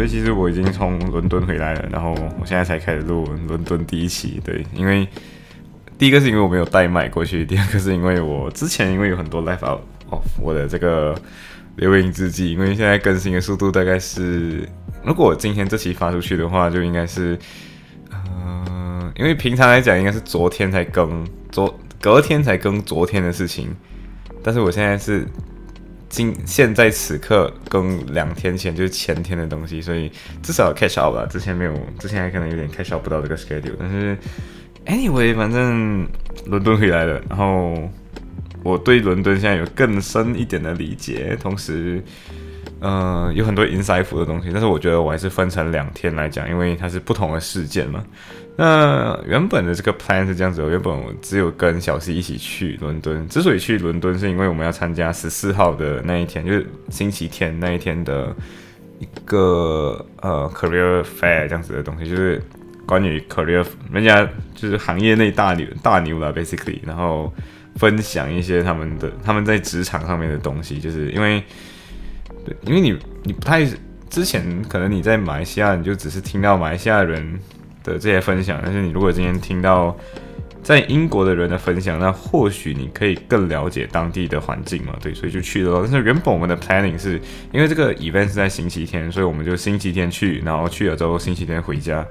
所以其实我已经从伦敦回来了，然后我现在才开始录伦敦第一期。对，因为第一个是因为我没有带麦过去，第二个是因为我之前因为有很多 live out of 我的这个留言日记，因为现在更新的速度大概是，如果我今天这期发出去的话，就应该是，呃，因为平常来讲应该是昨天才更，昨隔天才更昨天的事情，但是我现在是。今现在此刻跟两天前就是前天的东西，所以至少 catch up 吧。之前没有，之前还可能有点 catch up 不到这个 schedule。但是 anyway，反正伦敦回来了，然后我对伦敦现在有更深一点的理解，同时，呃，有很多 insightful 的东西。但是我觉得我还是分成两天来讲，因为它是不同的事件嘛。那原本的这个 plan 是这样子，原本我只有跟小 C 一起去伦敦。之所以去伦敦，是因为我们要参加十四号的那一天，就是星期天那一天的一个呃 career fair 这样子的东西，就是关于 career，人家就是行业内大牛大牛了，basically，然后分享一些他们的他们在职场上面的东西，就是因为因为你你不太之前可能你在马来西亚，你就只是听到马来西亚人。的这些分享，但是你如果今天听到在英国的人的分享，那或许你可以更了解当地的环境嘛？对，所以就去了。但是原本我们的 planning 是因为这个 event 是在星期天，所以我们就星期天去，然后去了之后星期天回家。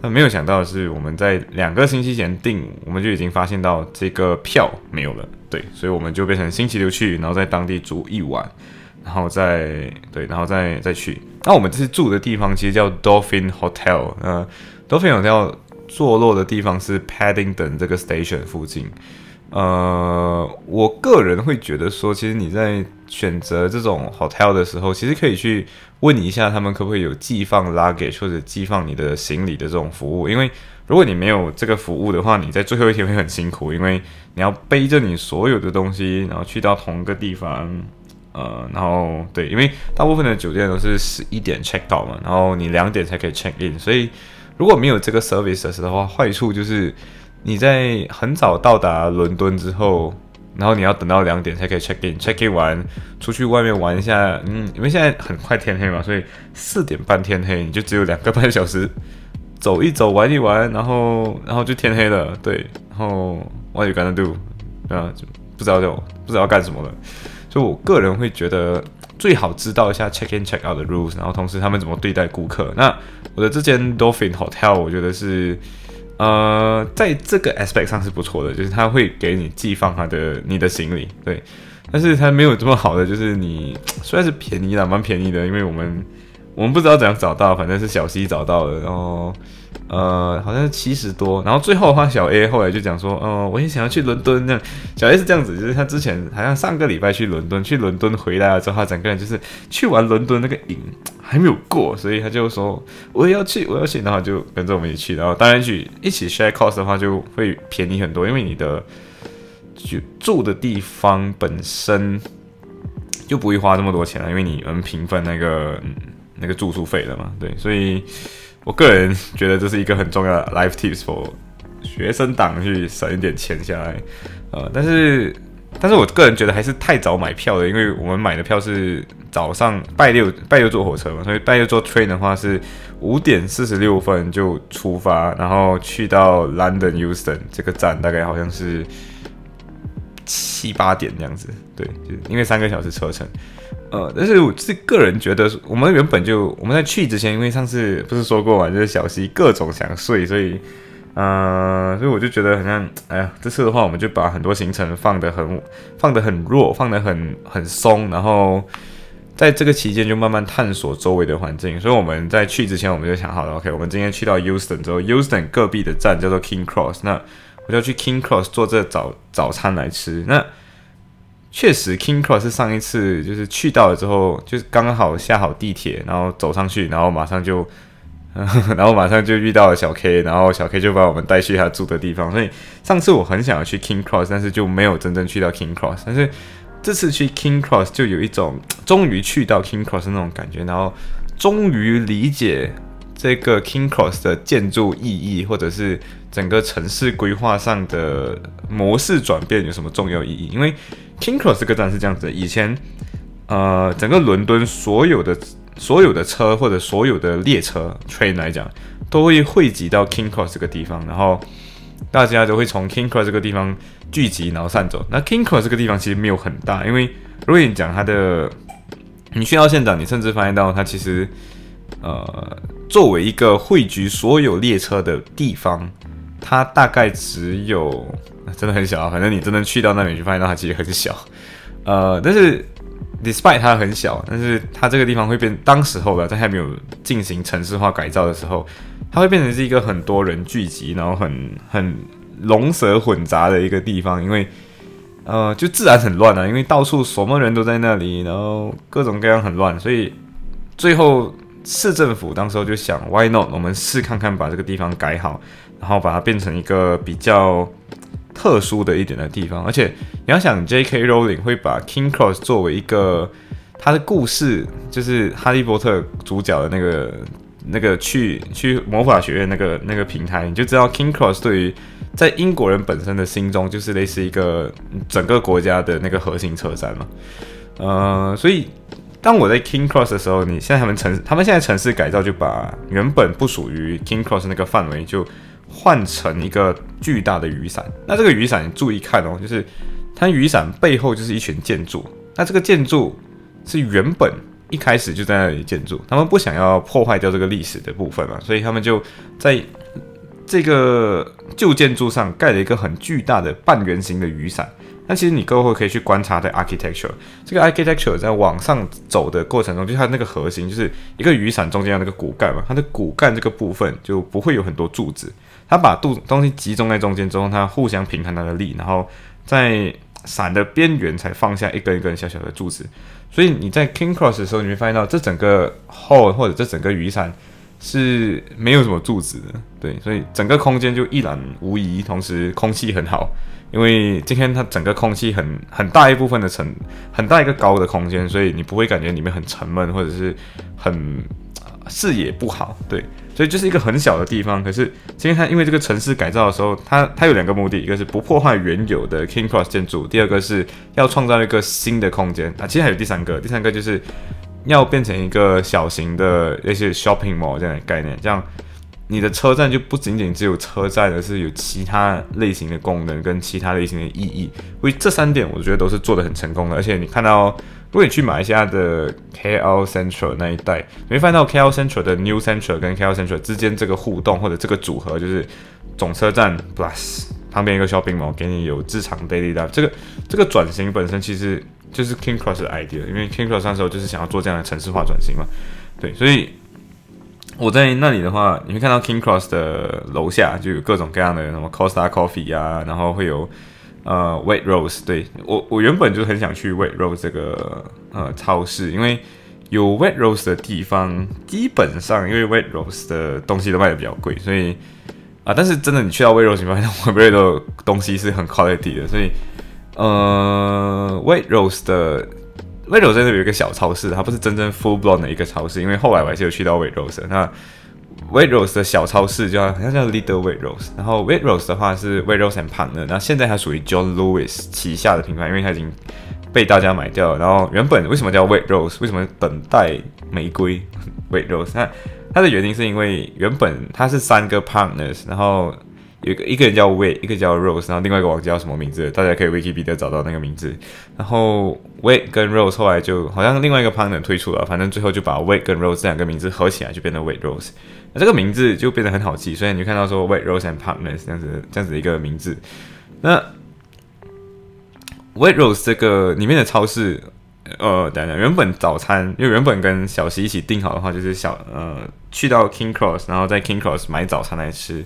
那没有想到的是，我们在两个星期前订，我们就已经发现到这个票没有了。对，所以我们就变成星期六去，然后在当地住一晚，然后再对，然后再再去。那我们这次住的地方其实叫 Dolphin Hotel，呃。，Dolphin Hotel 坐落的地方是 Paddington 这个 station 附近。呃，我个人会觉得说，其实你在选择这种 hotel 的时候，其实可以去问一下他们可不可以有寄放 luggage 或者寄放你的行李的这种服务。因为如果你没有这个服务的话，你在最后一天会很辛苦，因为你要背着你所有的东西，然后去到同一个地方。呃，然后对，因为大部分的酒店都是十一点 check out 嘛，然后你两点才可以 check in，所以。如果没有这个 services 的话，坏处就是你在很早到达伦敦之后，然后你要等到两点才可以 check in，check in 完出去外面玩一下，嗯，因为现在很快天黑嘛，所以四点半天黑，你就只有两个半小时走一走玩一玩，然后然后就天黑了，对，然后 what you gonna do？啊，就不知道就不知道干什么了，就我个人会觉得。最好知道一下 check in check out 的 rules，然后同时他们怎么对待顾客。那我的这间 Dolphin Hotel，我觉得是呃，在这个 aspect 上是不错的，就是他会给你寄放他的你的行李，对。但是它没有这么好的，就是你虽然是便宜啦，蛮便宜的，因为我们我们不知道怎样找到，反正是小溪找到了，然后。呃，好像七十多，然后最后的话，小 A 后来就讲说，哦，我也想要去伦敦这样。小 A 是这样子，就是他之前好像上个礼拜去伦敦，去伦敦回来了之后，他整个人就是去完伦敦那个瘾还没有过，所以他就说我也要去，我要去，然后就跟着我们一起去。然后当然去一起 share cost 的话就会便宜很多，因为你的就住的地方本身就不会花这么多钱了，因为你们平分那个那个住宿费了嘛，对，所以。我个人觉得这是一个很重要的 life tips for 学生党去省一点钱下来，呃，但是，但是我个人觉得还是太早买票了，因为我们买的票是早上拜六拜六坐火车嘛，所以拜六坐 train 的话是五点四十六分就出发，然后去到 London Euston 这个站大概好像是七八点这样子，对，就因为三个小时车程。呃，但是我是个人觉得，我们原本就我们在去之前，因为上次不是说过嘛，就是小西各种想睡，所以，呃，所以我就觉得好像，哎呀，这次的话，我们就把很多行程放得很放得很弱，放得很很松，然后在这个期间就慢慢探索周围的环境。所以我们在去之前，我们就想好了，OK，我们今天去到 Euston 之后，Euston 隔壁的站叫做 King Cross，那我就去 King Cross 做这早早餐来吃。那确实，King Cross 是上一次就是去到了之后，就是刚刚好下好地铁，然后走上去，然后马上就 然后马上就遇到了小 K，然后小 K 就把我们带去他住的地方。所以上次我很想要去 King Cross，但是就没有真正去到 King Cross。但是这次去 King Cross 就有一种终于去到 King Cross 那种感觉，然后终于理解这个 King Cross 的建筑意义，或者是整个城市规划上的模式转变有什么重要意义？因为 King Cross 这个站是这样子，以前呃整个伦敦所有的。所有的车或者所有的列车 train 来讲，都会汇集到 King Cross 这个地方，然后大家都会从 King Cross 这个地方聚集，然后散走。那 King Cross 这个地方其实没有很大，因为如果你讲它的，你去到现场，你甚至发现到它其实，呃，作为一个汇聚所有列车的地方，它大概只有 真的很小啊。反正你真的去到那里，就发现它其实很小，呃，但是。Despite 它很小，但是它这个地方会变。当时候的在还没有进行城市化改造的时候，它会变成是一个很多人聚集，然后很很龙蛇混杂的一个地方。因为呃，就自然很乱啊，因为到处什么人都在那里，然后各种各样很乱。所以最后市政府当时候就想，Why not？我们试看看把这个地方改好，然后把它变成一个比较。特殊的一点的地方，而且你要想，J.K. Rowling 会把 King Cross 作为一个他的故事，就是哈利波特主角的那个那个去去魔法学院那个那个平台，你就知道 King Cross 对于在英国人本身的心中，就是类似一个整个国家的那个核心车站嘛。呃，所以当我在 King Cross 的时候，你现在他们城他们现在城市改造就把原本不属于 King Cross 那个范围就。换成一个巨大的雨伞，那这个雨伞注意看哦，就是它雨伞背后就是一群建筑，那这个建筑是原本一开始就在那里建筑，他们不想要破坏掉这个历史的部分嘛，所以他们就在这个旧建筑上盖了一个很巨大的半圆形的雨伞。那其实你各位可以去观察的 architecture，这个 architecture 在往上走的过程中，就它那个核心就是一个雨伞中间的那个骨干嘛，它的骨干这个部分就不会有很多柱子。它把度东西集中在中间之后，它互相平衡它的力，然后在伞的边缘才放下一根一根小小的柱子。所以你在 King Cross 的时候，你会发现到这整个 hole 或者这整个雨伞是没有什么柱子的，对，所以整个空间就一览无遗，同时空气很好。因为今天它整个空气很很大一部分的沉很大一个高的空间，所以你不会感觉里面很沉闷或者是很视野不好，对。所以就是一个很小的地方，可是今天它因为这个城市改造的时候，它它有两个目的，一个是不破坏原有的 King Cross 建筑，第二个是要创造一个新的空间啊。其实还有第三个，第三个就是要变成一个小型的那些 shopping mall 这样的概念，这样你的车站就不仅仅只有车站，而是有其他类型的功能跟其他类型的意义。所以这三点我觉得都是做的很成功的，而且你看到。如果你去马来西亚的 KL Central 那一带，你会发现到 KL Central 的 New Central 跟 KL Central 之间这个互动或者这个组合，就是总车站 Plus 旁边一个 shopping mall，给你有日常 daily 的。这个这个转型本身其实就是 King Cross 的 idea，因为 King Cross 那时候就是想要做这样的城市化转型嘛。对，所以我在那里的话，你会看到 King Cross 的楼下就有各种各样的什么 Costa Coffee 啊，然后会有。呃，White Rose，对我我原本就很想去 White Rose 这个呃超市，因为有 White Rose 的地方，基本上因为 White Rose 的东西都卖的比较贵，所以啊，但是真的你去到 White Rose，你发现 White Rose 的东西是很 quality 的，所以呃，White Rose 的 White Rose 这里有一个小超市，它不是真正 full blown 的一个超市，因为后来我还是有去到 White Rose 那。w a t Rose 的小超市叫好像叫 Little w a t Rose，然后 w a t Rose 的话是 w a t Rose and Partner，那现在它属于 John Lewis 旗下的品牌，因为它已经被大家买掉了。然后原本为什么叫 w a t Rose？为什么等待玫瑰 w a t Rose？那它的原因是因为原本它是三个 Partners，然后有一个一个人叫 w a t 一个叫 Rose，然后另外一个忘记叫什么名字，大家可以 Wiki 彼得找到那个名字。然后 w a t 跟 Rose 后来就好像另外一个 Partner 退出了，反正最后就把 w a t 跟 Rose 这两个名字合起来就变成 w a t Rose。那这个名字就变得很好记，所以你就看到说 White Rose and Partners 这样子这样子的一个名字。那 White Rose 这个里面的超市，呃，等等，原本早餐，因为原本跟小西一起订好的话，就是小呃去到 King Cross，然后在 King Cross 买早餐来吃。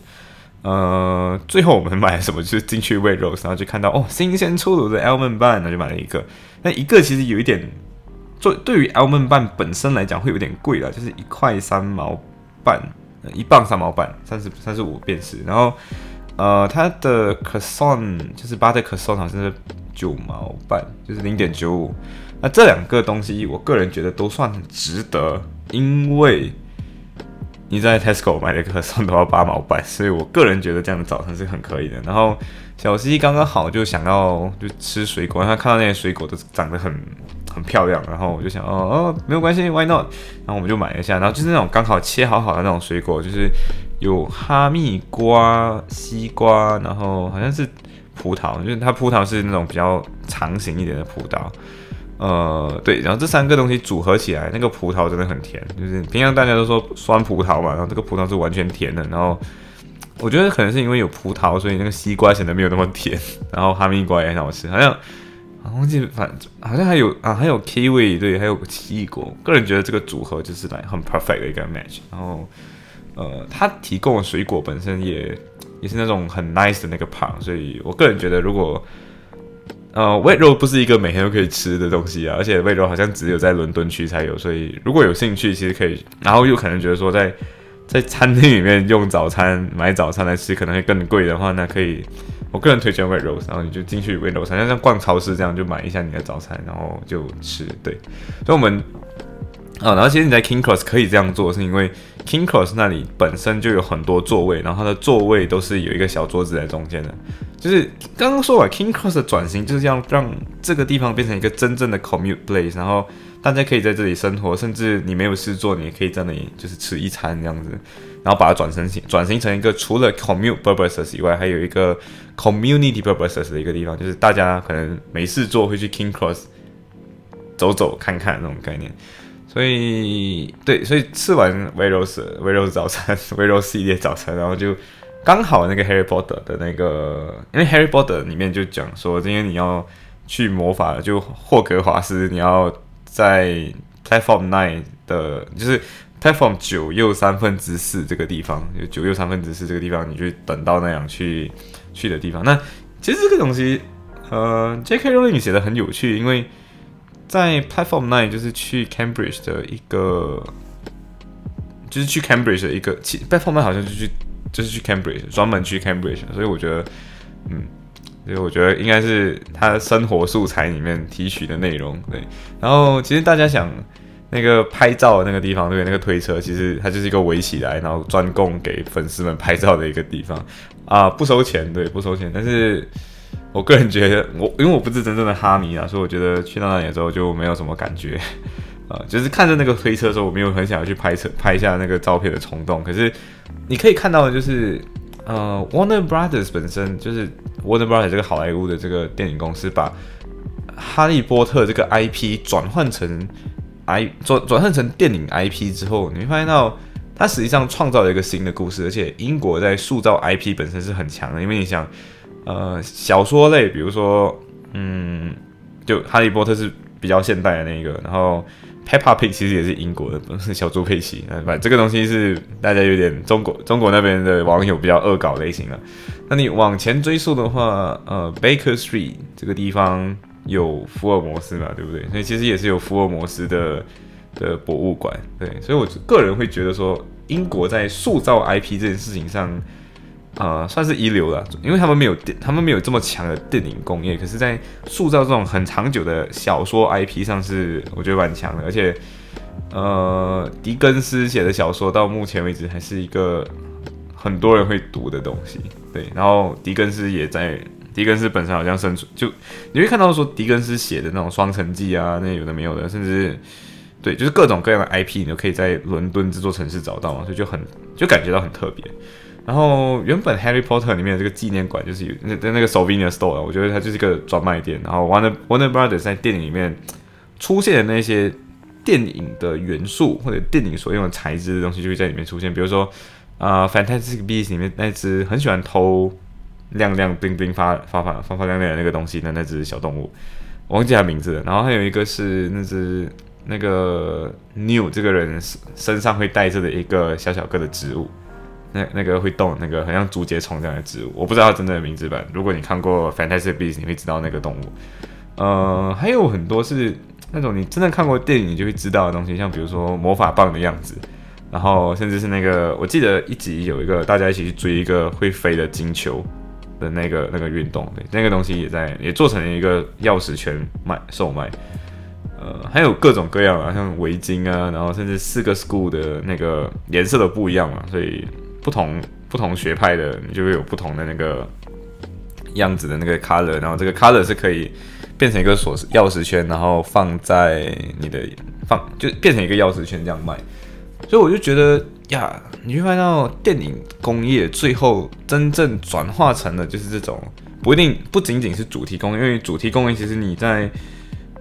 呃，最后我们买了什么？就是进去喂肉然后就看到哦，新鲜出炉的 Almond Bun，那就买了一个。那一个其实有一点，做对于 Almond Bun 本身来讲会有点贵了，就是一块三毛。半，一磅三毛半，三十三十五便士。然后呃，它的 croissant 就是巴特 croissant 好像是九毛半，就是零点九五。那这两个东西，我个人觉得都算值得，因为你在 Tesco 买的可颂都要八毛半，所以我个人觉得这样的早餐是很可以的。然后小西刚刚好就想要就吃水果，他看到那些水果都长得很很漂亮，然后我就想哦哦没有关系，Why not？然后我们就买一下，然后就是那种刚好切好好的那种水果，就是有哈密瓜、西瓜，然后好像是葡萄，就是它葡萄是那种比较长形一点的葡萄。呃，对，然后这三个东西组合起来，那个葡萄真的很甜，就是平常大家都说酸葡萄嘛，然后这个葡萄是完全甜的。然后我觉得可能是因为有葡萄，所以那个西瓜显得没有那么甜。然后哈密瓜也很好吃，好像忘记反好像还有啊，还有 kiwi，对，还有奇异果。个人觉得这个组合就是来很 perfect 的一个 match。然后呃，它提供的水果本身也也是那种很 nice 的那个胖，所以我个人觉得如果呃，味肉不是一个每天都可以吃的东西啊，而且味肉好像只有在伦敦区才有，所以如果有兴趣，其实可以。然后又可能觉得说，在在餐厅里面用早餐买早餐来吃可能会更贵的话，那可以，我个人推荐味肉，然后你就进去味肉餐，像像逛超市这样就买一下你的早餐，然后就吃。对，所以我们啊，然后其实你在 King Cross 可以这样做，是因为 King Cross 那里本身就有很多座位，然后它的座位都是有一个小桌子在中间的。就是刚刚说完 King Cross 的转型，就是要让这个地方变成一个真正的 commute place，然后大家可以在这里生活，甚至你没有事做，你也可以在那里就是吃一餐这样子，然后把它转成型转型成一个除了 commute purposes 以外，还有一个 community purposes 的一个地方，就是大家可能没事做会去 King Cross 走走看看那种概念。所以对，所以吃完 v e r o s v e r o s 早餐 v e r o s 系列早餐，然后就。刚好那个 Harry Potter 的那个，因为 Harry Potter 里面就讲说，今天你要去魔法，就霍格华斯，你要在 Platform Nine 的，就是 Platform 九又三分之四这个地方，就九又三分之四这个地方，你去等到那样去去的地方。那其实这个东西，呃，J.K. Rowling 写的很有趣，因为在 Platform Nine 就是去 Cambridge 的一个，就是去 Cambridge 的一个，Platform Nine 好像就去。就是去 Cambridge，专门去 Cambridge，所以我觉得，嗯，所以我觉得应该是他生活素材里面提取的内容。对，然后其实大家想那个拍照的那个地方，对，那个推车，其实它就是一个围起来，然后专供给粉丝们拍照的一个地方啊，不收钱，对，不收钱。但是我个人觉得，我因为我不是真正的哈迷啊，所以我觉得去到那里之后就没有什么感觉。啊，就是看着那个推车的时候，我没有很想要去拍车拍一下那个照片的冲动。可是你可以看到的就是，呃，Warner Brothers 本身就是 Warner Brothers 这个好莱坞的这个电影公司，把哈利波特这个 IP 转换成 I 转转换成电影 IP 之后，你会发现到它实际上创造了一个新的故事。而且英国在塑造 IP 本身是很强的，因为你想，呃，小说类，比如说，嗯，就哈利波特是比较现代的那个，然后。Peppa Pig 其实也是英国的，不是小猪佩奇。反正这个东西是大家有点中国中国那边的网友比较恶搞类型的。那你往前追溯的话，呃，Baker Street 这个地方有福尔摩斯嘛，对不对？所以其实也是有福尔摩斯的的博物馆。对，所以我个人会觉得说，英国在塑造 IP 这件事情上。呃，算是一流了，因为他们没有电，他们没有这么强的电影工业，可是，在塑造这种很长久的小说 IP 上是我觉得蛮强的，而且，呃，狄更斯写的小说到目前为止还是一个很多人会读的东西，对，然后狄更斯也在，狄更斯本身好像生存，就你会看到说狄更斯写的那种《双城记》啊，那有的没有的，甚至对，就是各种各样的 IP 你都可以在伦敦这座城市找到嘛，所以就很就感觉到很特别。然后原本《Harry Potter》里面的这个纪念馆就是有那那个 Souvenir Store，我觉得它就是一个专卖店。然后 Warner Warner Brothers 在电影里面出现的那些电影的元素或者电影所用的材质的东西，就会在里面出现。比如说啊，《Fantastic Beasts》里面那只很喜欢偷亮亮冰冰发发发发发亮亮的那个东西的那只小动物，我忘记它名字了。然后还有一个是那只那个 New 这个人身上会带着的一个小小个的植物。那那个会动，那个很像竹节虫这样的植物，我不知道它真正的名字吧。如果你看过《Fantastic Beasts》，你会知道那个动物。呃，还有很多是那种你真的看过电影，你就会知道的东西，像比如说魔法棒的样子，然后甚至是那个，我记得一集有一个大家一起去追一个会飞的金球的那个那个运动，对，那个东西也在也做成了一个钥匙圈卖售卖，呃，还有各种各样啊，像围巾啊，然后甚至四个 school 的那个颜色都不一样嘛，所以不同不同学派的你就会有不同的那个样子的那个 color，然后这个 color 是可以变成一个锁匙钥匙圈，然后放在你的放就变成一个钥匙圈这样卖。所以我就觉得呀，你会看到电影工业最后真正转化成了就是这种不一定不仅仅是主题工业，因为主题工业其实你在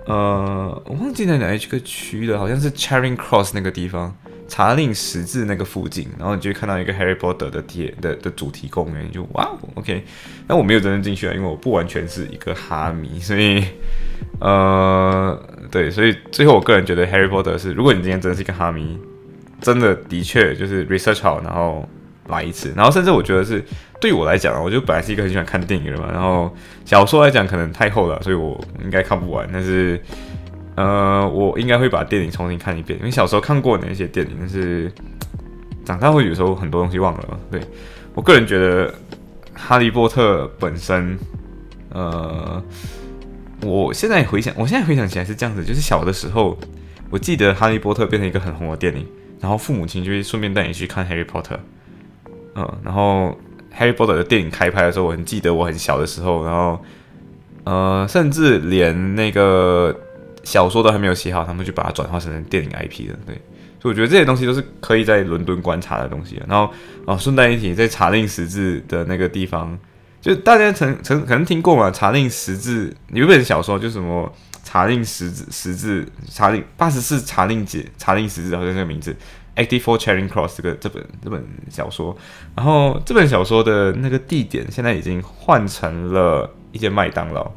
呃我忘记在哪一个区了，好像是 Charing Cross 那个地方查令十字那个附近，然后你就会看到一个 Harry Potter 的贴的的主题公园，就哇，OK，那我没有真正进去啊，因为我不完全是一个哈迷，所以 呃对，所以最后我个人觉得 Harry Potter 是，如果你今天真的是一个哈迷。真的的确就是 research 好，然后来一次，然后甚至我觉得是对我来讲，我就本来是一个很喜欢看电影的嘛，然后小说来讲可能太厚了，所以我应该看不完。但是呃，我应该会把电影重新看一遍，因为小时候看过那些电影，但是长大会有时候很多东西忘了。对我个人觉得，哈利波特本身，呃，我现在回想，我现在回想起来是这样子，就是小的时候，我记得哈利波特变成一个很红的电影。然后父母亲就会顺便带你去看《Harry Potter》，嗯，然后《Harry Potter》的电影开拍的时候，我很记得我很小的时候，然后呃，甚至连那个小说都还没有写好，他们就把它转化成电影 IP 了。对，所以我觉得这些东西都是可以在伦敦观察的东西。然后哦，顺带一提，在查令十字的那个地方，就大家曾曾可能听过嘛，查令十字有一本小说，就什么。查令十字十字查令八十四查令节查令十字好像这个名字，Eighty Four Charing Cross 这个这本这本小说，然后这本小说的那个地点现在已经换成了一间麦当劳，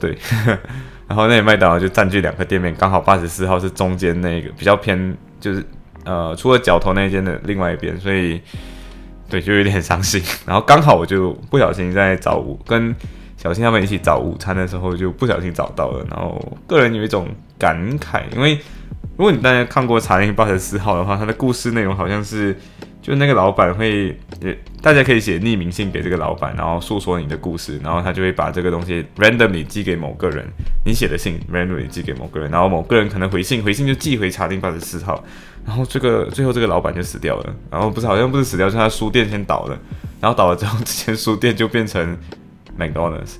对，然后那里麦当劳就占据两个店面，刚好八十四号是中间那个比较偏，就是呃除了角头那间的另外一边，所以对就有点伤心，然后刚好我就不小心在找午跟。小新他们一起找午餐的时候，就不小心找到了。然后个人有一种感慨，因为如果你大家看过《查令八十四号》的话，它的故事内容好像是，就那个老板会，呃大家可以写匿名信给这个老板，然后诉说你的故事，然后他就会把这个东西 randomly 寄给某个人，你写的信 randomly 寄给某个人，然后某个人可能回信，回信就寄回查令八十四号，然后这个最后这个老板就死掉了。然后不是好像不是死掉，是他书店先倒了，然后倒了之后，这间书店就变成。McDonald's，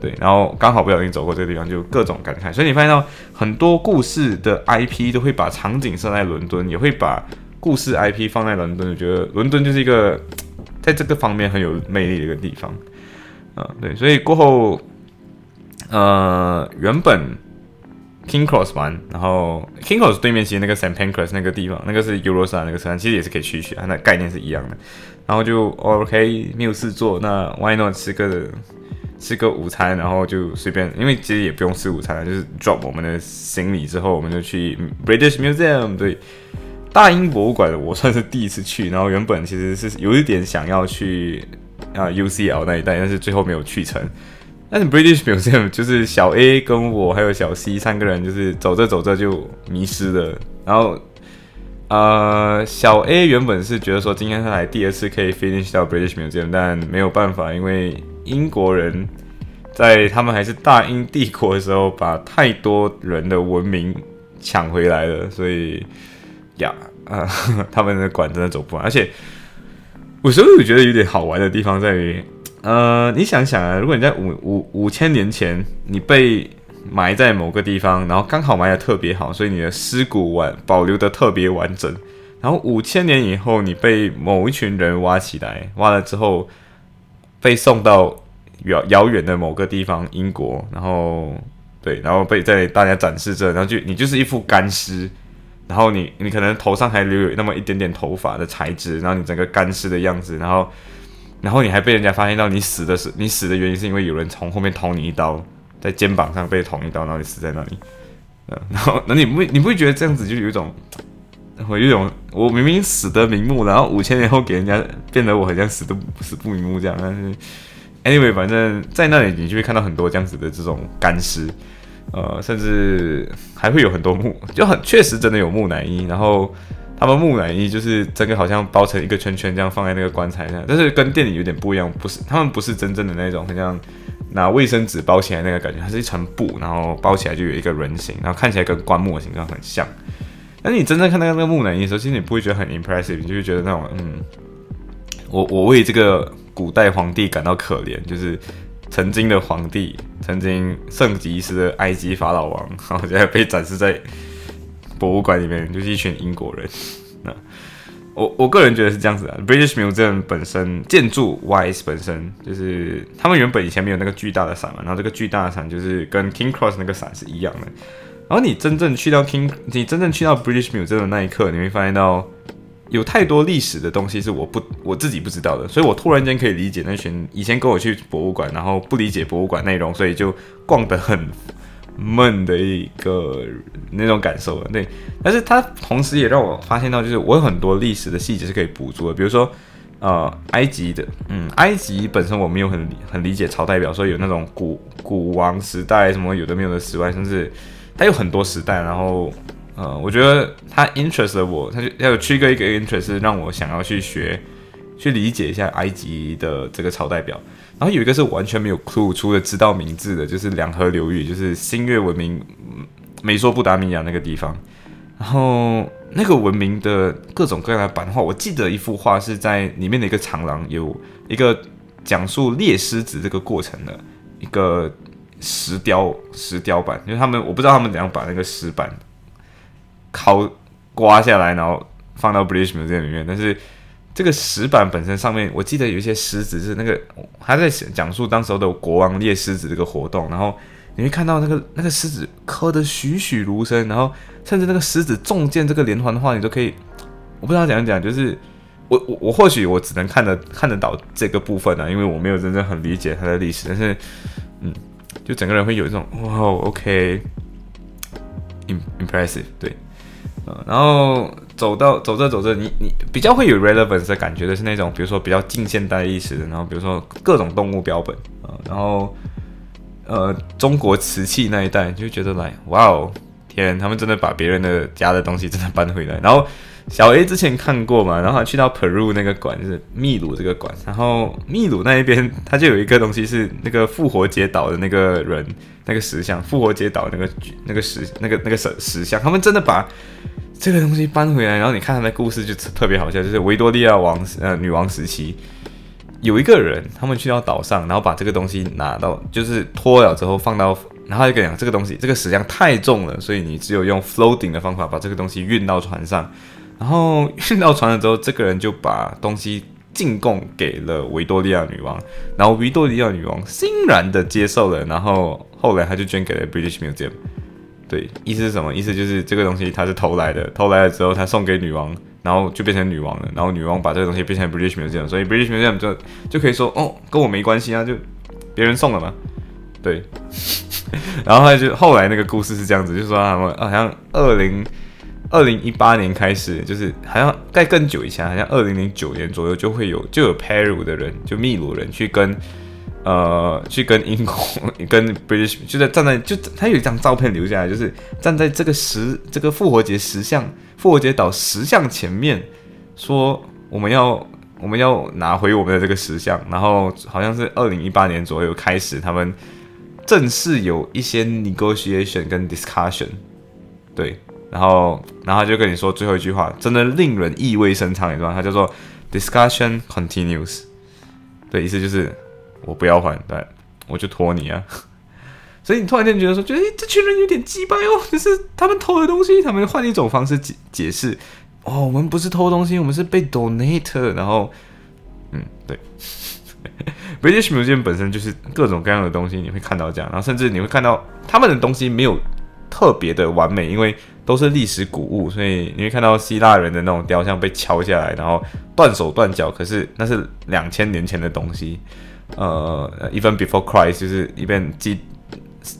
对，然后刚好不小心走过这个地方，就各种感慨。所以你发现到很多故事的 IP 都会把场景设在伦敦，也会把故事 IP 放在伦敦。我觉得伦敦就是一个在这个方面很有魅力的一个地方。啊，对，所以过后，呃，原本 King Cross 玩，然后 King Cross 对面其实那个 Saint Pancras 那个地方，那个是 Eurosa 那个车站，其实也是可以去去啊，那概念是一样的。然后就 OK，没有事做，那 Why not 吃个吃个午餐，然后就随便，因为其实也不用吃午餐，就是 drop 我们的行李之后，我们就去 British Museum，对，大英博物馆，我算是第一次去。然后原本其实是有一点想要去啊 UCL 那一带，但是最后没有去成。但是 British Museum 就是小 A 跟我还有小 C 三个人，就是走着走着就迷失了，然后。呃，小 A 原本是觉得说今天他来第二次可以 finish 到 British Museum，但没有办法，因为英国人在他们还是大英帝国的时候，把太多人的文明抢回来了，所以呀，啊，他们的馆真的走不完。而且，我所以我觉得有点好玩的地方在于，呃，你想想啊，如果你在五五五千年前，你被埋在某个地方，然后刚好埋的特别好，所以你的尸骨完保留的特别完整。然后五千年以后，你被某一群人挖起来，挖了之后被送到遥遥远的某个地方，英国。然后对，然后被在大家展示着，然后就你就是一副干尸，然后你你可能头上还留有那么一点点头发的材质，然后你整个干尸的样子，然后然后你还被人家发现到你死的是你死的原因是因为有人从后面捅你一刀。在肩膀上被捅一刀，然后你死在那里，嗯，然后那你不你不会觉得这样子就有一种，我有一种我明明死得瞑目，然后五千年后给人家变得我好像死的死不瞑目这样，但是 anyway，反正在那里你就会看到很多这样子的这种干尸，呃，甚至还会有很多木，就很确实真的有木乃伊，然后他们木乃伊就是整个好像包成一个圈圈这样放在那个棺材上，但是跟店里有点不一样，不是他们不是真正的那种，很像拿卫生纸包起来那个感觉，它是一层布，然后包起来就有一个人形，然后看起来跟棺木的形状很像。但是你真正看到那个木乃伊的时候，其实你不会觉得很 impressive，你就会觉得那种嗯，我我为这个古代皇帝感到可怜，就是曾经的皇帝，曾经圣吉斯的埃及法老王，然后现在被展示在。博物馆里面就是一群英国人，那我我个人觉得是这样子啊。British Museum 本身建筑 wise 本身就是他们原本以前没有那个巨大的伞嘛，然后这个巨大的伞就是跟 King Cross 那个伞是一样的。然后你真正去到 King，你真正去到 British Museum 的那一刻，你会发现到有太多历史的东西是我不我自己不知道的，所以我突然间可以理解那群以前跟我去博物馆，然后不理解博物馆内容，所以就逛得很。闷的一个那种感受了对，但是它同时也让我发现到，就是我有很多历史的细节是可以捕捉的，比如说，呃，埃及的，嗯，埃及本身我没有很很理解朝代表，所以有那种古古王时代什么有的没有的时代，甚至它有很多时代，然后，呃，我觉得它 interest 了我，它就要有 trigger 一个 interest 让我想要去学，去理解一下埃及的这个朝代表。然后有一个是完全没有 clue，除了知道名字的，就是两河流域，就是新月文明，美索不达米亚那个地方。然后那个文明的各种各样的版画，我记得一幅画是在里面的一个长廊，有一个讲述猎狮子这个过程的一个石雕石雕版，因为他们我不知道他们怎样把那个石板敲刮下来，然后放到 British Museum 里面，但是。这个石板本身上面，我记得有一些狮子是那个他在讲述当时候的国王猎狮子这个活动，然后你会看到那个那个狮子刻的栩栩如生，然后甚至那个狮子中箭这个连环画，你都可以，我不知道怎样讲，就是我我我或许我只能看得看得到这个部分啊，因为我没有真正很理解它的历史，但是嗯，就整个人会有一种哇，OK，impressive，对，然后。走到走着走着，你你比较会有 relevance 的感觉的是那种，比如说比较近现代意识的，然后比如说各种动物标本啊，然后呃中国瓷器那一代，就觉得来哇哦天，他们真的把别人的家的东西真的搬回来。然后小 A 之前看过嘛，然后去到 Peru 那个馆，就是秘鲁这个馆，然后秘鲁那一边它就有一个东西是那个复活节岛的那个人那个石像，复活节岛那个那个石那个那个石石像，他们真的把。这个东西搬回来，然后你看他的故事就特别好笑，就是维多利亚王呃女王时期，有一个人他们去到岛上，然后把这个东西拿到，就是脱了之后放到，然后就跟你讲这个东西这个石像太重了，所以你只有用 floating 的方法把这个东西运到船上，然后运到船了之后，这个人就把东西进贡给了维多利亚女王，然后维多利亚女王欣然的接受了，然后后来他就捐给了 British Museum。对，意思是什么？意思就是这个东西它是偷来的，偷来了之后他送给女王，然后就变成女王了，然后女王把这个东西变成 British Museum，所以 British Museum 就就可以说哦，跟我没关系啊，就别人送了嘛。对，然后他就后来那个故事是这样子，就是说他们好像二零二零一八年开始，就是好像在更久以前，好像二零零九年左右就会有就有 Peru 的人，就秘鲁人去跟。呃，去跟英国、跟 British 就在站在就他有一张照片留下来，就是站在这个石这个复活节石像复活节岛石像前面，说我们要我们要拿回我们的这个石像，然后好像是二零一八年左右开始，他们正式有一些 negotiation 跟 discussion，对，然后然后就跟你说最后一句话，真的令人意味深长一段，他叫做 discussion continues，对，意思就是。我不要还，对，我就拖你啊！所以你突然间觉得说，觉得这群人有点鸡掰哦，就是他们偷的东西，他们换一种方式解解释。哦，我们不是偷东西，我们是被 donate。然后，嗯，对，British Museum 本身就是各种各样的东西，你会看到这样，然后甚至你会看到他们的东西没有特别的完美，因为都是历史古物，所以你会看到希腊人的那种雕像被敲下来，然后断手断脚，可是那是两千年前的东西。呃，even before Christ，就是一边记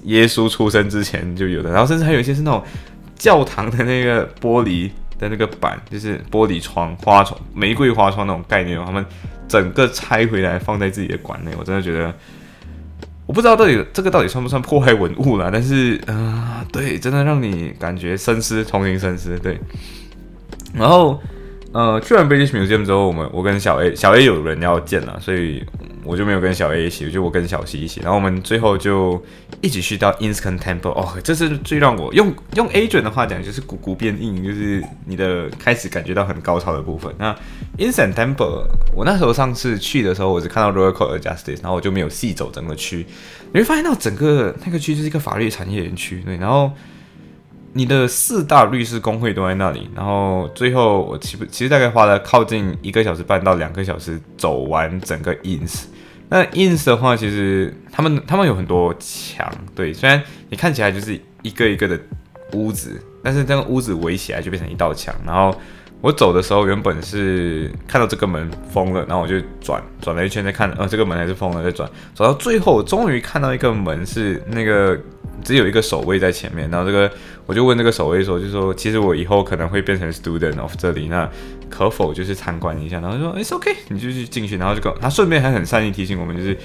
耶稣出生之前就有的，然后甚至还有一些是那种教堂的那个玻璃的那个板，就是玻璃窗、花窗、玫瑰花窗那种概念，他们整个拆回来放在自己的馆内，我真的觉得，我不知道到底这个到底算不算破坏文物了，但是啊，对，真的让你感觉深思，重新深思，对。然后。呃，去完 British Museum 之后，我们我跟小 A 小 A 有人要见了，所以我就没有跟小 A 一起，就我跟小 C 一起。然后我们最后就一起去到 Instant Temple。哦，这是最让我用用 A 准的话讲，就是骨骨变硬，就是你的开始感觉到很高潮的部分。那 Instant Temple，我那时候上次去的时候，我只看到 Royal Court of Justice，然后我就没有细走整个区。你会发现到整个那个区就是一个法律产业园区，对，然后。你的四大律师工会都在那里，然后最后我其其实大概花了靠近一个小时半到两个小时走完整个 ins。那 ins 的话，其实他们他们有很多墙，对，虽然你看起来就是一个一个的屋子，但是这个屋子围起来就变成一道墙。然后我走的时候，原本是看到这个门封了，然后我就转转了一圈再看，呃，这个门还是封了，再转，走到最后，终于看到一个门是那个。只有一个守卫在前面，然后这个我就问这个守卫说，就说其实我以后可能会变成 student of 这里，那可否就是参观一下？然后说 it's OK，你就去进去，然后就跟他顺便还很善意提醒我们，就是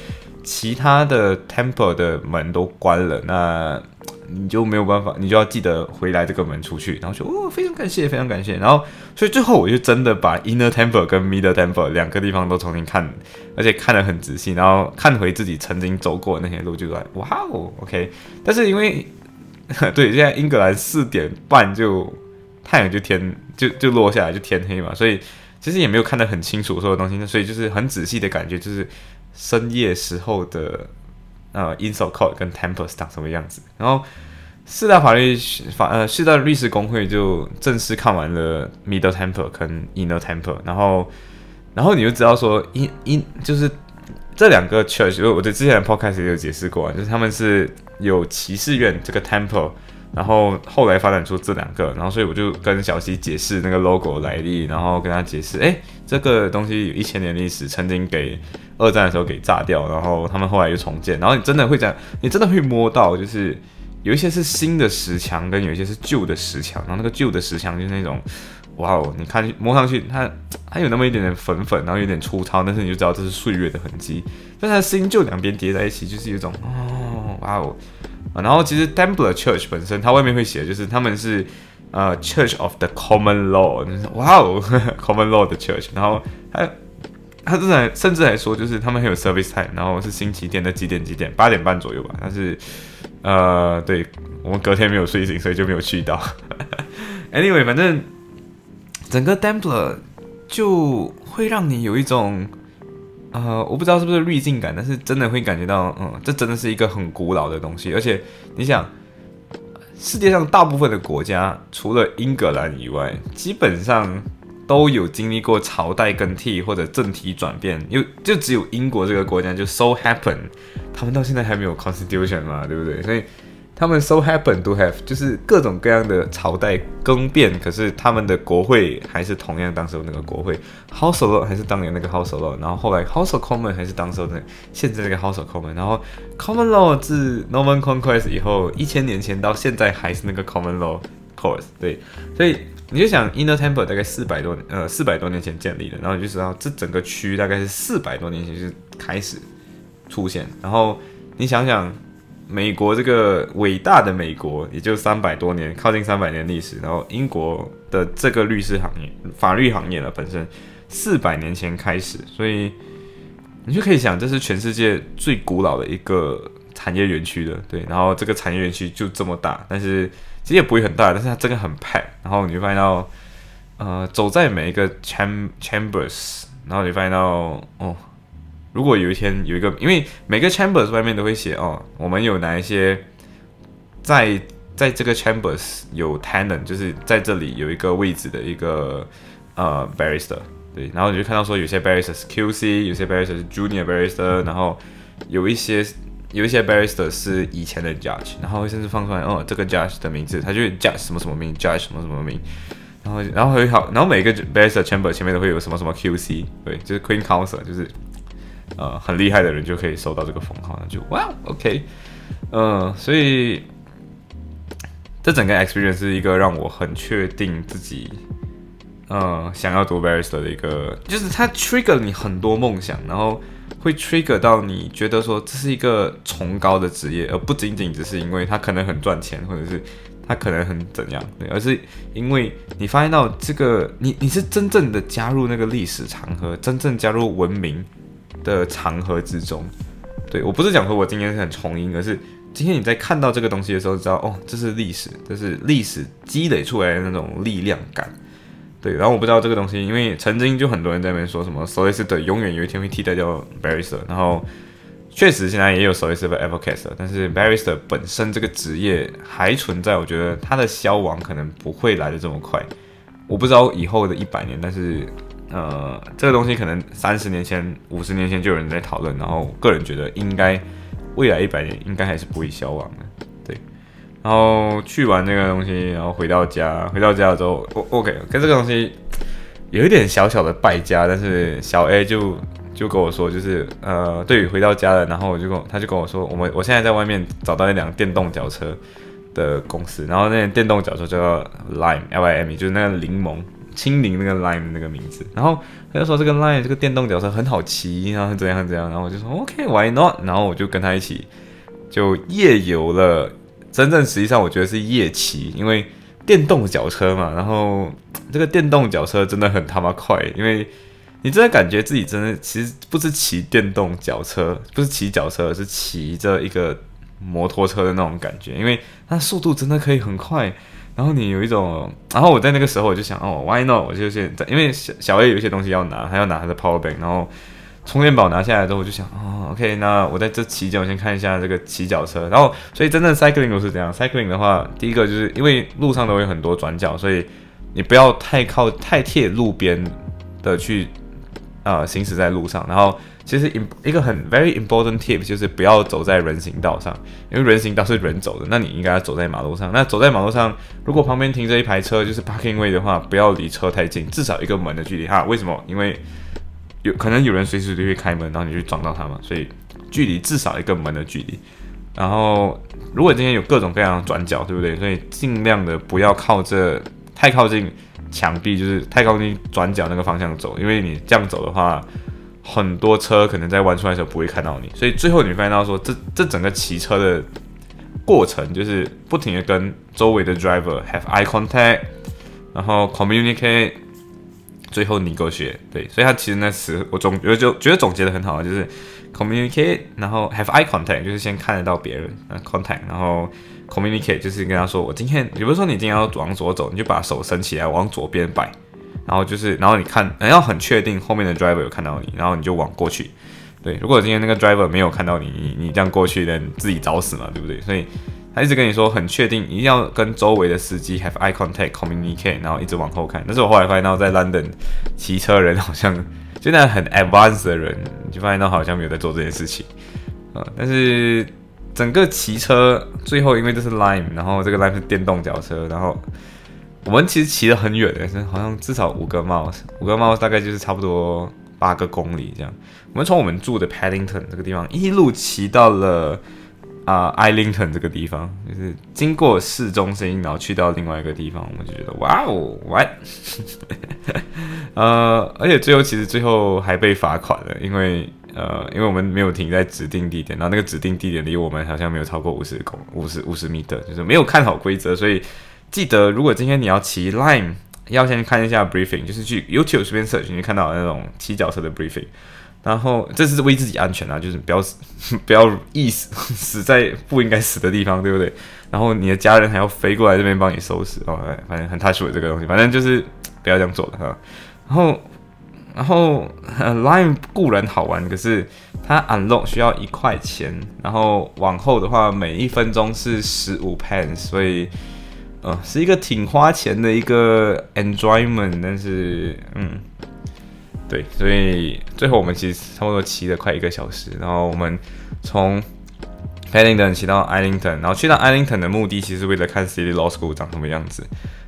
其他的 temple 的门都关了，那你就没有办法，你就要记得回来这个门出去。然后说哦，非常感谢，非常感谢。然后所以最后我就真的把 inner temple 跟 middle temple 两个地方都重新看，而且看得很仔细，然后看回自己曾经走过的那些路，就来哇哦，OK。但是因为 对，现在英格兰四点半就太阳就天就就落下来就天黑嘛，所以其实也没有看得很清楚所有东西，所以就是很仔细的感觉，就是深夜时候的呃 i n s o Court 跟 Temple 长什么样子。然后四大法律法呃四大律师工会就正式看完了 Middle Temple 跟 Inner Temple，然后然后你就知道说 In In 就是这两个 Church，我对之前的 Podcast 也有解释过，就是他们是。有骑士院这个 temple，然后后来发展出这两个，然后所以我就跟小西解释那个 logo 来历，然后跟他解释，哎，这个东西有一千年历史，曾经给二战的时候给炸掉，然后他们后来又重建，然后你真的会这样，你真的会摸到，就是有一些是新的石墙，跟有一些是旧的石墙，然后那个旧的石墙就是那种，哇哦，你看摸上去它它有那么一点点粉粉，然后有点粗糙，但是你就知道这是岁月的痕迹，但它新旧两边叠在一起，就是一种哦。哇哦，然后其实 Temple Church 本身，它外面会写，就是他们是呃 Church of the Common Law，哇哦，Common Law 的 Church，然后它他甚至甚至还说，就是他们很有 service time，然后是星期天的几点几点，八点半左右吧。但是呃，对我们隔天没有睡醒，所以就没有去到。Anyway，反正整个 Templar 就会让你有一种。呃，我不知道是不是滤镜感，但是真的会感觉到，嗯，这真的是一个很古老的东西。而且你想，世界上大部分的国家，除了英格兰以外，基本上都有经历过朝代更替或者政体转变，又就只有英国这个国家就 so happen，他们到现在还没有 constitution 嘛，对不对？所以。他们 so happen to have 就是各种各样的朝代更变，可是他们的国会还是同样当时那个国会，House of Lords 还是当年那个 House of Lords，然后后来 House of Commons 还是当时的现在这个 House of Commons，然后 Common Law 自 Norman Conquest 以后一千年前到现在还是那个 Common Law Course，对，所以你就想 Inner Temple 大概四百多年呃四百多年前建立的，然后你就知道这整个区大概是四百多年前就开始出现，然后你想想。美国这个伟大的美国，也就三百多年，靠近三百年历史。然后英国的这个律师行业、法律行业呢，本身四百年前开始，所以你就可以想，这是全世界最古老的一个产业园区的，对。然后这个产业园区就这么大，但是其实也不会很大，但是它真的很 pack。然后你就发现到，呃，走在每一个 cham chambers，然后你发现到，哦。如果有一天有一个，因为每个 chambers 外面都会写哦，我们有哪一些在在这个 chambers 有 tenant，就是在这里有一个位置的一个呃 barrister，对，然后你就看到说有些 barrister 是 QC，有些 barrister 是 junior barrister，然后有一些有一些 barrister 是以前的 judge，然后甚至放出来哦这个 judge 的名字，他就 judge 什么什么名，judge 什么什么名，然后然后会好，然后每个 barrister chamber 前面都会有什么什么 QC，对，就是 queen counsel，就是。呃，很厉害的人就可以收到这个封号，那就哇，OK，嗯，所以这整个 experience 是一个让我很确定自己，嗯，想要读 barrister 的一个，就是它 trigger 你很多梦想，然后会 trigger 到你觉得说这是一个崇高的职业，而不仅仅只是因为它可能很赚钱，或者是它可能很怎样，对，而是因为你发现到这个，你你是真正的加入那个历史长河，真正加入文明的长河之中。对我不是讲说我今天是很重音，而是今天你在看到这个东西的时候，知道哦，这是历史，这是历史积累出来的那种力量感。对，然后我不知道这个东西，因为曾经就很多人在那边说什么 Solicitor 永远有一天会替代掉 Barrister，然后。确实，现在也有所谓 Civil Advocate，但是 Barrister 本身这个职业还存在，我觉得它的消亡可能不会来的这么快。我不知道以后的一百年，但是呃，这个东西可能三十年前、五十年前就有人在讨论，然后个人觉得应该未来一百年应该还是不会消亡的。然后去完那个东西，然后回到家，回到家之后，O K，跟这个东西有一点小小的败家，但是小 A 就。就跟我说，就是呃，对，回到家了，然后我就跟他就跟我说，我们我现在在外面找到一辆电动脚车的公司，然后那电动脚车叫 Lime L I M E，就是那个柠檬青柠那个 Lime 那个名字，然后他就说这个 Lime 这个电动脚车很好骑，然后怎样怎样，然后我就说 OK，Why not？然后我就跟他一起就夜游了，真正实际上我觉得是夜骑，因为电动脚车嘛，然后这个电动脚车真的很他妈快，因为。你真的感觉自己真的其实不是骑电动脚车，不是骑脚车，而是骑着一个摩托车的那种感觉，因为它速度真的可以很快。然后你有一种，然后我在那个时候我就想，哦，Why not？我就是在因为小小 A 有一些东西要拿，他要拿他的 Power Bank，然后充电宝拿下来之后，我就想，哦，OK，那我在这期间我先看一下这个骑脚车。然后，所以真正 cycling 都是怎样，cycling 的话，第一个就是因为路上都有很多转角，所以你不要太靠太贴路边的去。啊，行驶在路上，然后其实一一个很 very important tip 就是不要走在人行道上，因为人行道是人走的，那你应该要走在马路上。那走在马路上，如果旁边停着一排车，就是 parking way 的话，不要离车太近，至少一个门的距离哈。为什么？因为有可能有人随时都会开门，然后你去撞到他嘛，所以距离至少一个门的距离。然后如果今天有各种各样的转角，对不对？所以尽量的不要靠这太靠近。墙壁就是太靠近转角那个方向走，因为你这样走的话，很多车可能在弯出来的时候不会看到你，所以最后你发现到说，这这整个骑车的过程就是不停的跟周围的 driver have eye contact，然后 communicate，最后你 t e 对，所以他其实那词我总觉得就觉得总结的很好，就是 communicate，然后 have eye contact，就是先看得到别人，contact，然后。Communicate 就是跟他说，我今天，比如说你今天要往左走，你就把手伸起来往左边摆，然后就是，然后你看，要很确定后面的 driver 有看到你，然后你就往过去。对，如果今天那个 driver 没有看到你，你你这样过去，那自己找死嘛，对不对？所以他一直跟你说很确定，一定要跟周围的司机 have eye contact communicate，然后一直往后看。但是我后来发现到在 London 骑车人好像就那很 advanced 的人，就发现到好像没有在做这件事情啊，但是。整个骑车最后，因为这是 Lime，然后这个 Lime 是电动脚车，然后我们其实骑得很远的，好像至少五个 miles，五个 miles 大概就是差不多八个公里这样。我们从我们住的 Paddington 这个地方一路骑到了啊 Islington 这个地方，就是经过市中心，然后去到另外一个地方，我们就觉得哇哦，what？呃，而且最后其实最后还被罚款了，因为。呃，因为我们没有停在指定地点，然后那个指定地点离我们好像没有超过五十公五十五十米的，就是没有看好规则，所以记得如果今天你要骑 Lime，要先看一下 briefing，就是去 YouTube 随便 search，你看到那种骑脚车的 briefing，然后这是为自己安全啊，就是不要死 不要意死死在不应该死的地方，对不对？然后你的家人还要飞过来这边帮你收拾哦，反正很 touch 我这个东西，反正就是不要这样做的哈，然后。然后 Lime 固然好玩，可是它 unlock 需要一块钱，然后往后的话每一分钟是十五 pence，所以呃是一个挺花钱的一个 enjoyment，但是嗯，对，所以最后我们其实差不多骑了快一个小时，然后我们从 Paddington 骑到 Islington，然后去到 Islington 的目的其实是为了看 City Law School 长什么样子。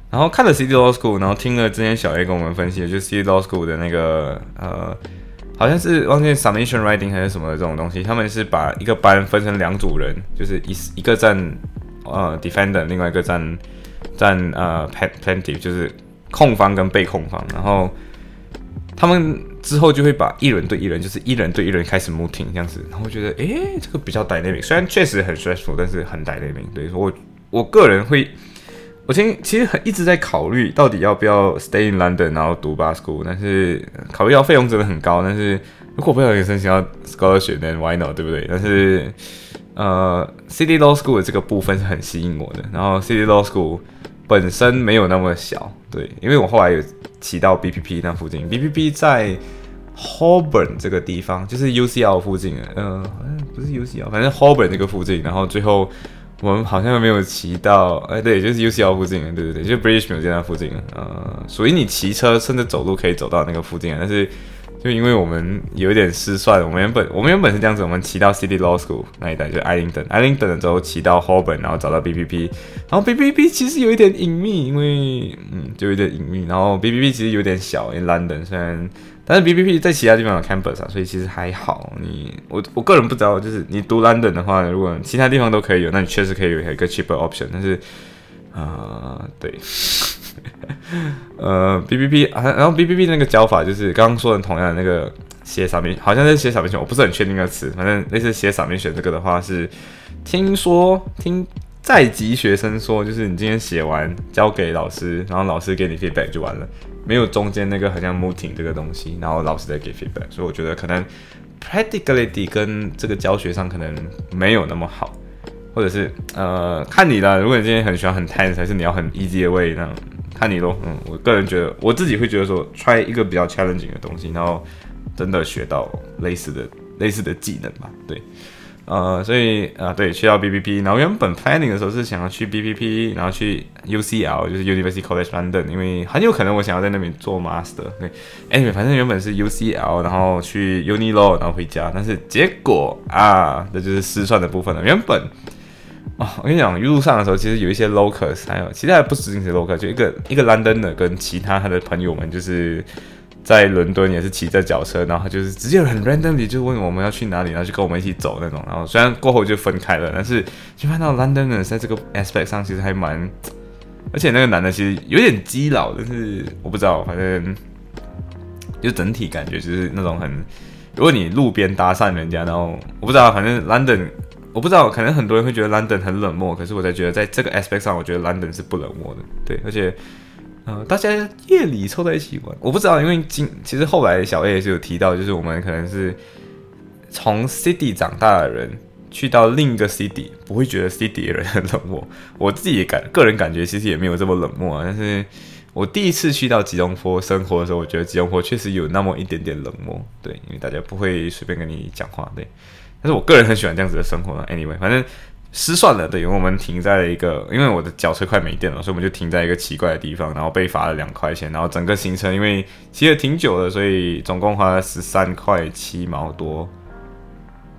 然后看了 City Law School，然后听了之前小 A 跟我们分析的，就是 City Law School 的那个呃，好像是忘记 Submission Writing 还是什么的这种东西。他们是把一个班分成两组人，就是一一个站呃 Defender，另外一个站站呃 Plaintiff，就是控方跟被控方。然后他们之后就会把一人对一人，就是一人对一人开始 Mooting 这样子。然后觉得，诶，这个比较 Dynamic，虽然确实很 Stressful，但是很 Dynamic。对，我我个人会。我今其实很一直在考虑，到底要不要 stay in London，然后读 b a School，但是考虑到费用真的很高。但是如果不要申请要 scholarship，then why not，对不对？但是呃，City Law School 的这个部分是很吸引我的。然后 City Law School 本身没有那么小，对，因为我后来有骑到 BPP 那附近，BPP 在 Holborn 这个地方，就是 UCL 附近，嗯，好像不是 UCL，反正 Holborn 这个附近。然后最后。我们好像没有骑到，哎，对，就是 UCL 附近，对对对，就 British Museum 那附近，嗯，所以你骑车甚至走路可以走到那个附近，但是就因为我们有一点失算，我们原本我们原本是这样子，我们骑到 City Law School 那一带，就爱丁顿，爱丁顿的时候骑到 Holborn，然后找到 BPP，然后 BPP 其实有一点隐秘，因为嗯，就有点隐秘，然后 BPP 其实有点小因为 London 虽然。但是 B P P 在其他地方有 campus 啊，所以其实还好。你我我个人不知道，就是你读 London 的话，如果其他地方都可以有，那你确实可以有一个 cheaper option。但是，啊，对，呃，B B B，啊，然后 B B B 那个教法就是刚刚说的同样的那个写上面，好像是写上面选，我不是很确定那个词，反正类似写上面选这个的话是，听说听在籍学生说，就是你今天写完交给老师，然后老师给你 feedback 就完了。没有中间那个好像 muting 这个东西，然后老师再给 feedback，所以我觉得可能 practicality 跟这个教学上可能没有那么好，或者是呃看你啦，如果你今天很喜欢很 tense，还是你要很 easy way 那种看你咯。嗯，我个人觉得我自己会觉得说 try 一个比较 challenging 的东西，然后真的学到类似的类似的技能吧，对。呃，所以啊，对，去到 BPP，然后原本 planning 的时候是想要去 BPP，然后去 UCL，就是 University College London，因为很有可能我想要在那边做 master。对，anyway，反正原本是 UCL，然后去 Uni Law，然后回家，但是结果啊，这就是失算的部分了。原本哦，我跟你讲，一路上的时候，其实有一些 locals，还有其他不止这些 local，就一个一个 London 的跟其他他的朋友们，就是。在伦敦也是骑着脚车，然后就是直接很 randomly 就问我们要去哪里，然后就跟我们一起走那种。然后虽然过后就分开了，但是就看到 London 人在这个 aspect 上其实还蛮，而且那个男的其实有点基佬，但是我不知道，反正就整体感觉就是那种很，如果你路边搭讪人家，然后我不知道，反正 London 我不知道，可能很多人会觉得 London 很冷漠，可是我才觉得在这个 aspect 上，我觉得 London 是不冷漠的，对，而且。呃，大家夜里凑在一起玩，我不知道，因为今其实后来小 A 也是有提到，就是我们可能是从 City 长大的人，去到另一个 City，不会觉得 City 的人很冷漠。我自己感个人感觉，其实也没有这么冷漠啊。但是我第一次去到吉隆坡生活的时候，我觉得吉隆坡确实有那么一点点冷漠，对，因为大家不会随便跟你讲话，对。但是我个人很喜欢这样子的生活呢。Anyway，反正。失算了，等于我们停在了一个，因为我的脚车快没电了，所以我们就停在一个奇怪的地方，然后被罚了两块钱，然后整个行程因为骑了挺久的，所以总共花了十三块七毛多。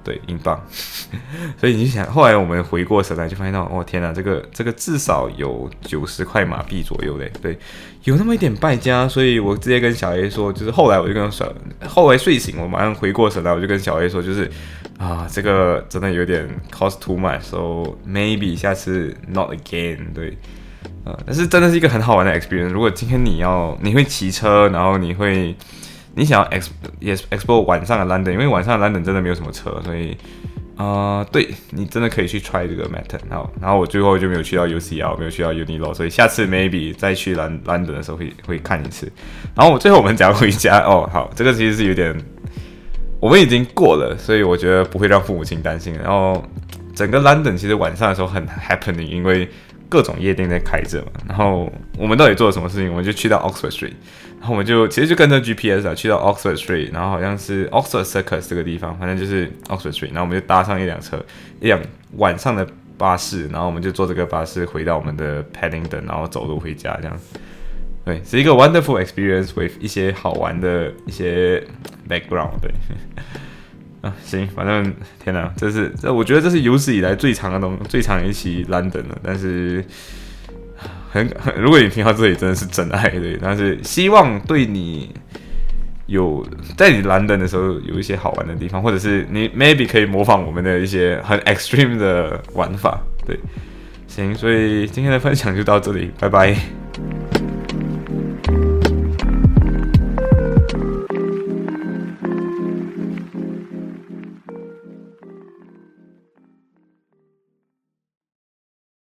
对，英镑，所以你想，后来我们回过神来，就发现到，哦天哪，这个这个至少有九十块马币左右嘞，对，有那么一点败家，所以我直接跟小 A 说，就是后来我就跟小，后来睡醒，我马上回过神来，我就跟小 A 说，就是啊，这个真的有点 cost too much，so maybe 下次 not again，对，呃，但是真的是一个很好玩的 experience，如果今天你要你会骑车，然后你会。你想要 ex 也 explore 晚上的 London，因为晚上的 London 真的没有什么车，所以啊，对你真的可以去 try 这个 method。好，然后我最后就没有去到 UCL，没有去到 Uni Law，所以下次 maybe 再去 London London 的时候会会看一次。然后我最后我们讲回家哦，好，这个其实是有点，我们已经过了，所以我觉得不会让父母亲担心。然后整个 London 其实晚上的时候很 happening，因为各种夜店在开着嘛。然后我们到底做了什么事情？我们就去到 Oxford Street。然后我们就其实就跟着 GPS 啊，去到 Oxford Street，然后好像是 Oxford Circus 这个地方，反正就是 Oxford Street。然后我们就搭上一辆车，一辆晚上的巴士，然后我们就坐这个巴士回到我们的 Paddington，然后走路回家这样。对，是一个 wonderful experience with 一些好玩的一些 background。对，啊，行，反正天哪，这是这我觉得这是有史以来最长的东最长一期 London 了，但是。很，如果你听到这里，真的是真爱对，但是希望对你有在你蓝灯的时候有一些好玩的地方，或者是你 maybe 可以模仿我们的一些很 extreme 的玩法，对，行，所以今天的分享就到这里，拜拜。